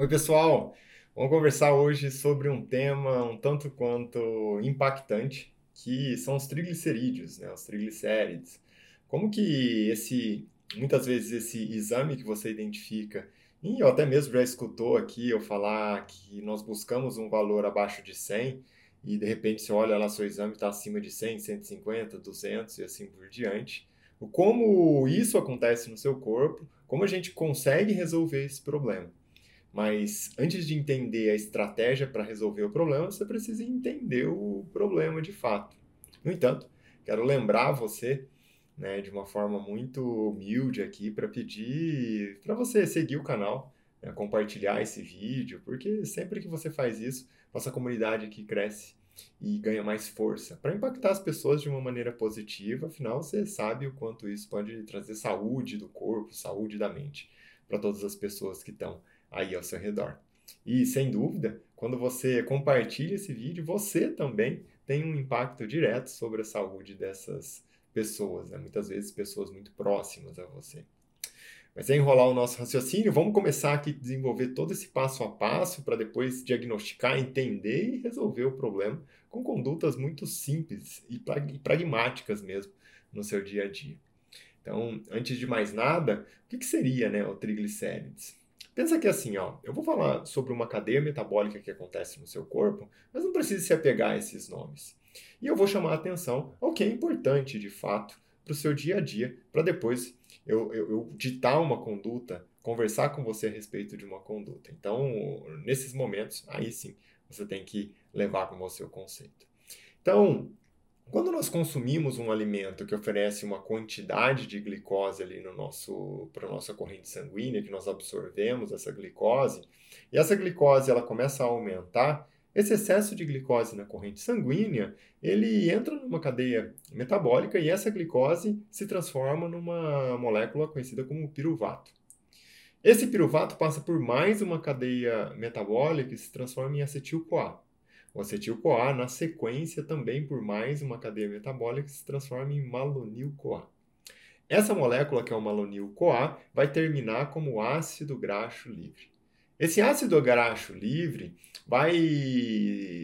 Oi, pessoal! Vamos conversar hoje sobre um tema um tanto quanto impactante, que são os triglicerídeos, né? os triglicérides. Como que esse, muitas vezes esse exame que você identifica, e até mesmo já escutou aqui eu falar que nós buscamos um valor abaixo de 100, e de repente você olha lá, seu exame está acima de 100, 150, 200 e assim por diante. Como isso acontece no seu corpo, como a gente consegue resolver esse problema. Mas antes de entender a estratégia para resolver o problema, você precisa entender o problema de fato. No entanto, quero lembrar você né, de uma forma muito humilde aqui para pedir para você seguir o canal, né, compartilhar esse vídeo, porque sempre que você faz isso, nossa comunidade aqui cresce e ganha mais força para impactar as pessoas de uma maneira positiva. Afinal, você sabe o quanto isso pode trazer saúde do corpo, saúde da mente para todas as pessoas que estão aí ao seu redor. E sem dúvida, quando você compartilha esse vídeo, você também tem um impacto direto sobre a saúde dessas pessoas, né? muitas vezes pessoas muito próximas a você. Mas sem enrolar o nosso raciocínio, vamos começar aqui a desenvolver todo esse passo a passo para depois diagnosticar, entender e resolver o problema com condutas muito simples e pragmáticas mesmo no seu dia a dia. Então, antes de mais nada, o que, que seria né, o triglicérides? Pensa que assim, ó, eu vou falar sobre uma cadeia metabólica que acontece no seu corpo, mas não precisa se apegar a esses nomes. E eu vou chamar a atenção ao que é importante de fato para o seu dia a dia, para depois eu, eu, eu ditar uma conduta, conversar com você a respeito de uma conduta. Então, nesses momentos, aí sim, você tem que levar com você o conceito. Então, quando nós consumimos um alimento que oferece uma quantidade de glicose ali no nosso para nossa corrente sanguínea, que nós absorvemos essa glicose, e essa glicose ela começa a aumentar, esse excesso de glicose na corrente sanguínea, ele entra numa cadeia metabólica e essa glicose se transforma numa molécula conhecida como piruvato. Esse piruvato passa por mais uma cadeia metabólica e se transforma em acetil-CoA. O acetil-CoA, na sequência, também por mais uma cadeia metabólica, se transforma em malonil-CoA. Essa molécula, que é o malonil-CoA, vai terminar como ácido graxo livre. Esse ácido graxo livre vai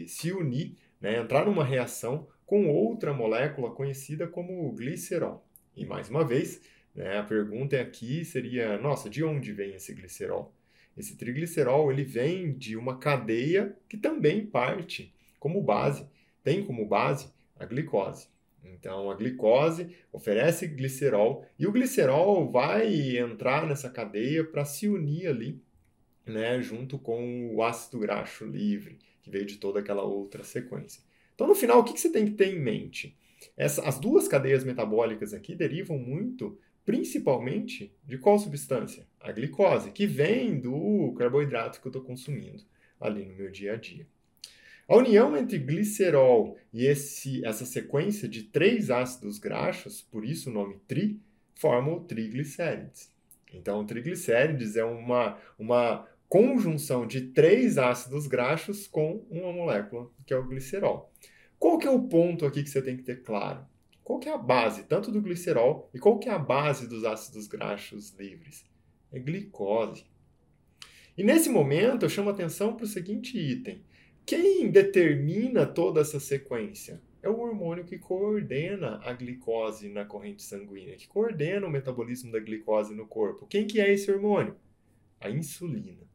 se unir, né, entrar numa reação com outra molécula conhecida como glicerol. E mais uma vez, né, a pergunta aqui seria: nossa, de onde vem esse glicerol? Esse triglicerol ele vem de uma cadeia que também parte como base, tem como base a glicose. Então a glicose oferece glicerol e o glicerol vai entrar nessa cadeia para se unir ali, né, junto com o ácido graxo livre, que veio de toda aquela outra sequência. Então no final o que, você tem que ter em mente? Essa, as duas cadeias metabólicas aqui derivam muito principalmente de qual substância? A glicose, que vem do carboidrato que eu estou consumindo ali no meu dia a dia. A união entre glicerol e esse, essa sequência de três ácidos graxos, por isso o nome tri, forma o triglicérides. Então, triglicérides é uma, uma conjunção de três ácidos graxos com uma molécula, que é o glicerol. Qual que é o ponto aqui que você tem que ter claro? Qual que é a base tanto do glicerol e qual que é a base dos ácidos graxos livres? É glicose. E nesse momento eu chamo atenção para o seguinte item. Quem determina toda essa sequência? É o hormônio que coordena a glicose na corrente sanguínea, que coordena o metabolismo da glicose no corpo. Quem que é esse hormônio? A insulina.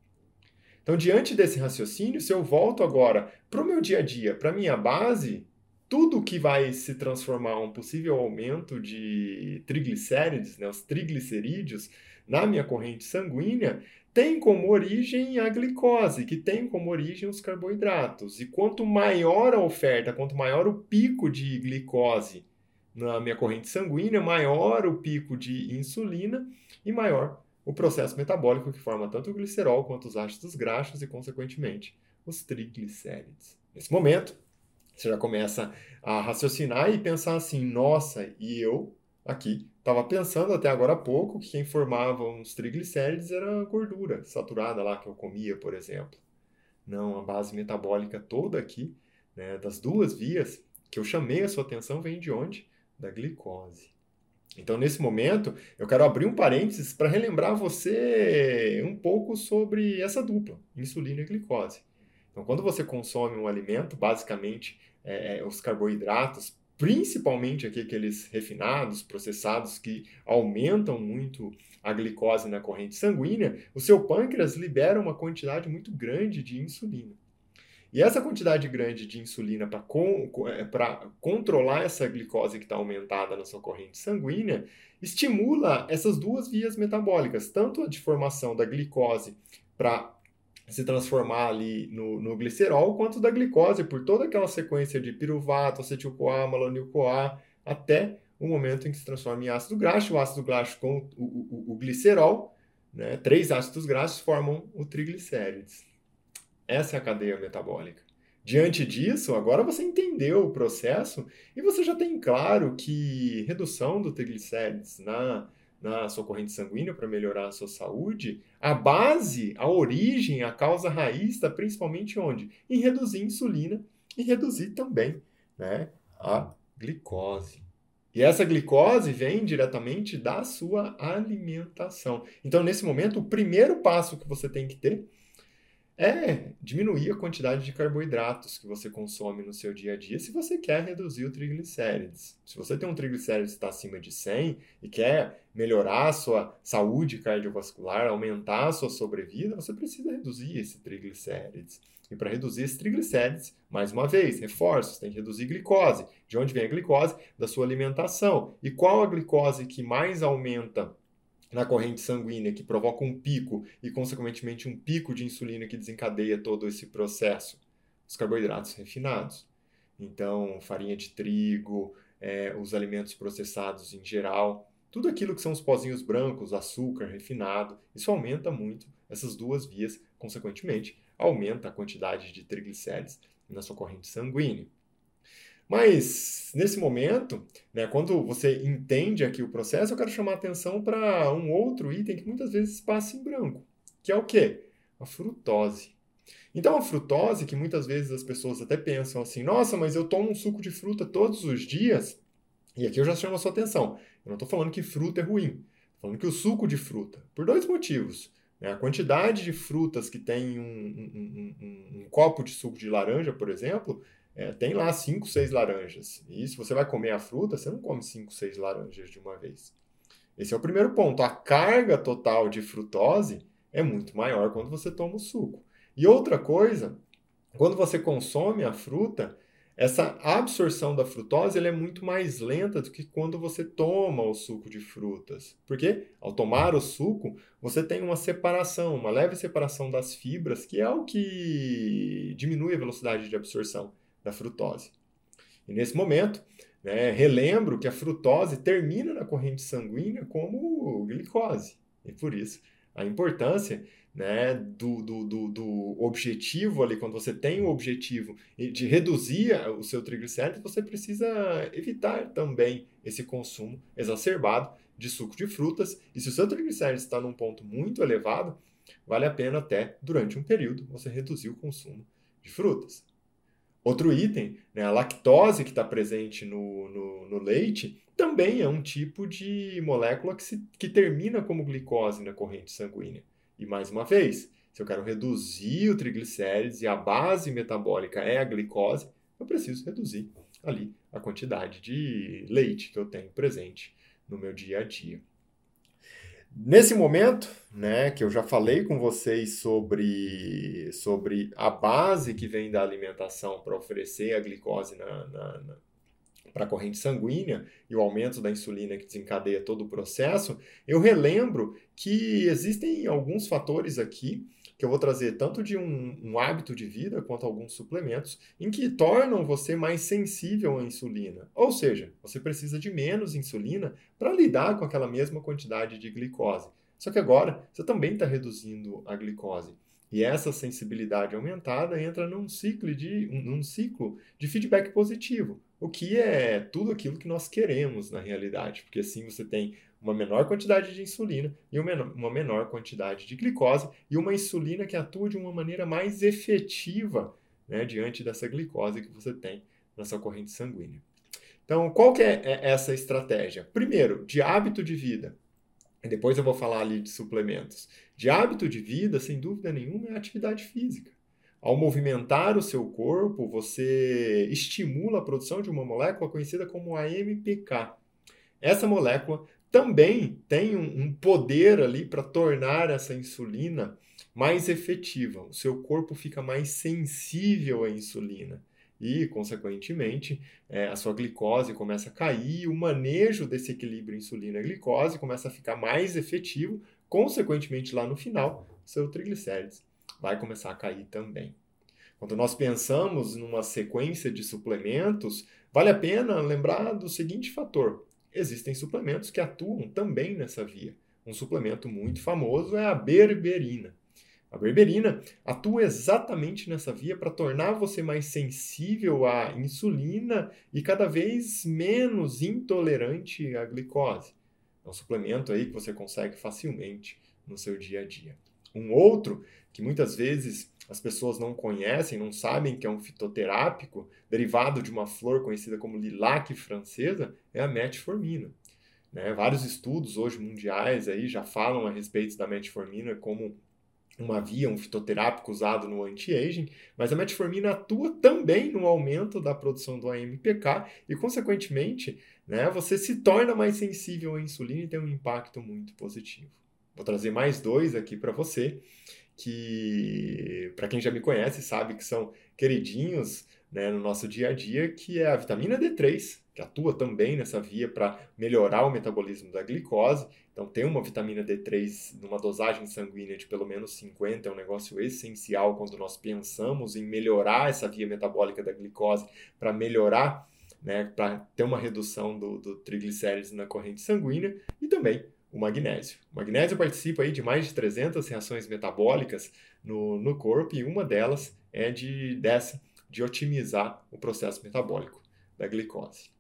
Então, diante desse raciocínio, se eu volto agora para o meu dia a dia, para a minha base, tudo que vai se transformar um possível aumento de triglicérides, né, os triglicerídeos, na minha corrente sanguínea, tem como origem a glicose, que tem como origem os carboidratos. E quanto maior a oferta, quanto maior o pico de glicose na minha corrente sanguínea, maior o pico de insulina e maior o processo metabólico que forma tanto o glicerol quanto os ácidos graxos e, consequentemente, os triglicérides. Nesse momento, você já começa a raciocinar e pensar assim: nossa, e eu aqui estava pensando até agora há pouco que quem formava os triglicérides era a gordura saturada lá que eu comia, por exemplo. Não, a base metabólica toda aqui, né, das duas vias que eu chamei a sua atenção, vem de onde? Da glicose. Então, nesse momento, eu quero abrir um parênteses para relembrar você um pouco sobre essa dupla, insulina e glicose. Então, quando você consome um alimento, basicamente é, é os carboidratos, principalmente aqui aqueles refinados, processados, que aumentam muito a glicose na corrente sanguínea, o seu pâncreas libera uma quantidade muito grande de insulina. E essa quantidade grande de insulina para con é, controlar essa glicose que está aumentada na sua corrente sanguínea estimula essas duas vias metabólicas, tanto a de formação da glicose para se transformar ali no, no, glicerol, quanto da glicose por toda aquela sequência de piruvato, acetil-CoA, malonil-CoA, até o momento em que se transforma em ácido graxo, o ácido graxo com o, o, o glicerol, né? três ácidos graxos formam o triglicérides. Essa é a cadeia metabólica. Diante disso, agora você entendeu o processo e você já tem claro que redução do triglicérides na, na sua corrente sanguínea para melhorar a sua saúde, a base, a origem, a causa raiz está principalmente onde? Em reduzir a insulina e reduzir também né, a glicose. E essa glicose vem diretamente da sua alimentação. Então, nesse momento, o primeiro passo que você tem que ter é diminuir a quantidade de carboidratos que você consome no seu dia a dia se você quer reduzir o triglicérides. Se você tem um triglicérides que está acima de 100 e quer melhorar a sua saúde cardiovascular, aumentar a sua sobrevida, você precisa reduzir esse triglicérides. E para reduzir esse triglicérides, mais uma vez, reforços, tem que reduzir glicose. De onde vem a glicose? Da sua alimentação. E qual a glicose que mais aumenta na corrente sanguínea, que provoca um pico e, consequentemente, um pico de insulina que desencadeia todo esse processo? Os carboidratos refinados. Então, farinha de trigo, é, os alimentos processados em geral, tudo aquilo que são os pozinhos brancos, açúcar refinado, isso aumenta muito essas duas vias, consequentemente, aumenta a quantidade de triglicérides na sua corrente sanguínea. Mas, nesse momento, né, quando você entende aqui o processo, eu quero chamar atenção para um outro item que muitas vezes passa em branco, que é o quê? A frutose. Então, a frutose, que muitas vezes as pessoas até pensam assim, nossa, mas eu tomo um suco de fruta todos os dias, e aqui eu já chamo a sua atenção. Eu não estou falando que fruta é ruim, estou falando que o suco de fruta, por dois motivos. Né? A quantidade de frutas que tem um, um, um, um copo de suco de laranja, por exemplo, é, tem lá 5, 6 laranjas. E se você vai comer a fruta, você não come 5, 6 laranjas de uma vez. Esse é o primeiro ponto. A carga total de frutose é muito maior quando você toma o suco. E outra coisa, quando você consome a fruta, essa absorção da frutose é muito mais lenta do que quando você toma o suco de frutas. Porque ao tomar o suco, você tem uma separação, uma leve separação das fibras, que é o que diminui a velocidade de absorção da frutose. E nesse momento, né, relembro que a frutose termina na corrente sanguínea como glicose. E por isso, a importância né, do, do, do, do, objetivo ali, quando você tem o objetivo de reduzir o seu triglicérides, você precisa evitar também esse consumo exacerbado de suco de frutas. E se o seu triglicérides está num ponto muito elevado, vale a pena até, durante um período, você reduzir o consumo de frutas. Outro item, né, a lactose que está presente no, no, no, leite, também é um tipo de molécula que, se, que termina como glicose na corrente sanguínea. E mais uma vez, se eu quero reduzir o triglicérides e a base metabólica é a glicose, eu preciso reduzir ali a quantidade de leite que eu tenho presente no meu dia a dia. Nesse momento, né, que eu já falei com vocês sobre, sobre a base que vem da alimentação para oferecer a glicose na, na, na para a corrente sanguínea e o aumento da insulina que desencadeia todo o processo, eu relembro que existem alguns fatores aqui que eu vou trazer tanto de um, um, hábito de vida quanto alguns suplementos em que tornam você mais sensível à insulina. Ou seja, você precisa de menos insulina para lidar com aquela mesma quantidade de glicose. Só que agora você também está reduzindo a glicose. E essa sensibilidade aumentada entra num ciclo, de, num ciclo de feedback positivo, o que é tudo aquilo que nós queremos na realidade, porque assim você tem uma menor quantidade de insulina e uma menor quantidade de glicose e uma insulina que atua de uma maneira mais efetiva né, diante dessa glicose que você tem na sua corrente sanguínea. Então, qual que é essa estratégia? Primeiro, de hábito de vida. Depois eu vou falar ali de suplementos. De hábito de vida, sem dúvida nenhuma, é atividade física. Ao movimentar o seu corpo, você estimula a produção de uma molécula conhecida como AMPK. Essa molécula também tem um poder ali para tornar essa insulina mais efetiva. O seu corpo fica mais sensível à insulina e, consequentemente, é, a sua glicose começa a cair, o manejo desse equilíbrio insulina-glicose começa a ficar mais efetivo, consequentemente, lá no final, seu triglicérides vai começar a cair também. Quando nós pensamos numa sequência de suplementos, vale a pena lembrar do seguinte fator: existem suplementos que atuam também nessa via. Um suplemento muito famoso é a berberina. A berberina atua exatamente nessa via para tornar você mais sensível à insulina e cada vez menos intolerante à glicose. É um suplemento aí que você consegue facilmente no seu dia a dia. Um outro que muitas vezes as pessoas não conhecem, não sabem que é um fitoterápico derivado de uma flor conhecida como lilac francesa, é a metformina. Né? Vários estudos hoje mundiais aí já falam a respeito da metformina como uma via, um fitoterápico usado no anti-aging, mas a metformina atua também no aumento da produção do AMPK e, consequentemente, né, você se torna mais sensível à insulina e tem um impacto muito positivo. Vou trazer mais dois aqui para você, que, para quem já me conhece, sabe que são queridinhos né, no nosso dia a dia, que é a vitamina D3, que atua também nessa via para melhorar o metabolismo da glicose. Então, ter uma vitamina D3 numa dosagem sanguínea de pelo menos 50 é um negócio essencial quando nós pensamos em melhorar essa via metabólica da glicose para melhorar, né, para ter uma redução do, do triglicérides na corrente sanguínea e também o magnésio. O magnésio participa aí de mais de 300 reações metabólicas no, no corpo e uma delas é de dessa de otimizar o processo metabólico da glicose.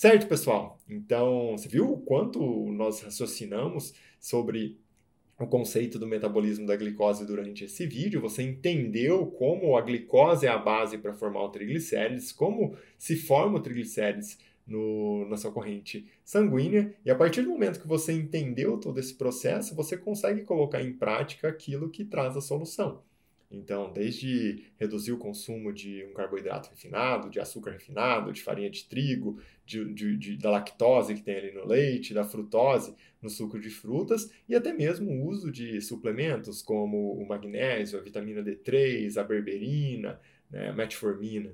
Certo, pessoal? Então, você viu o quanto nós raciocinamos sobre o conceito do metabolismo da glicose durante esse vídeo, você entendeu como a glicose é a base para formar o triglicérides, como se forma o triglicérides no, na sua corrente sanguínea, e a partir do momento que você entendeu todo esse processo, você consegue colocar em prática aquilo que traz a solução. Então, desde reduzir o consumo de um carboidrato refinado, de açúcar refinado, de farinha de trigo, de, de, de, da lactose que tem ali no leite, da frutose no suco de frutas, e até mesmo o uso de suplementos como o magnésio, a vitamina D3, a berberina, né, a metformina.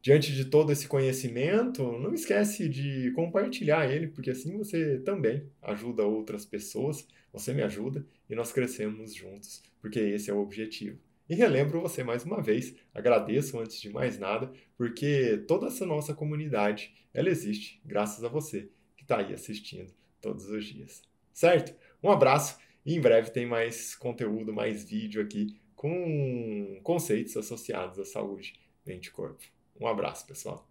Diante de todo esse conhecimento, não esquece de compartilhar ele, porque assim você também ajuda outras pessoas, você me ajuda e nós crescemos juntos, porque esse é o objetivo. E relembro você mais uma vez, agradeço antes de mais nada, porque toda essa nossa comunidade, ela existe graças a você que está aí assistindo todos os dias. Certo? Um abraço e em breve tem mais conteúdo, mais vídeo aqui com conceitos associados à saúde mente e corpo. Um abraço, pessoal.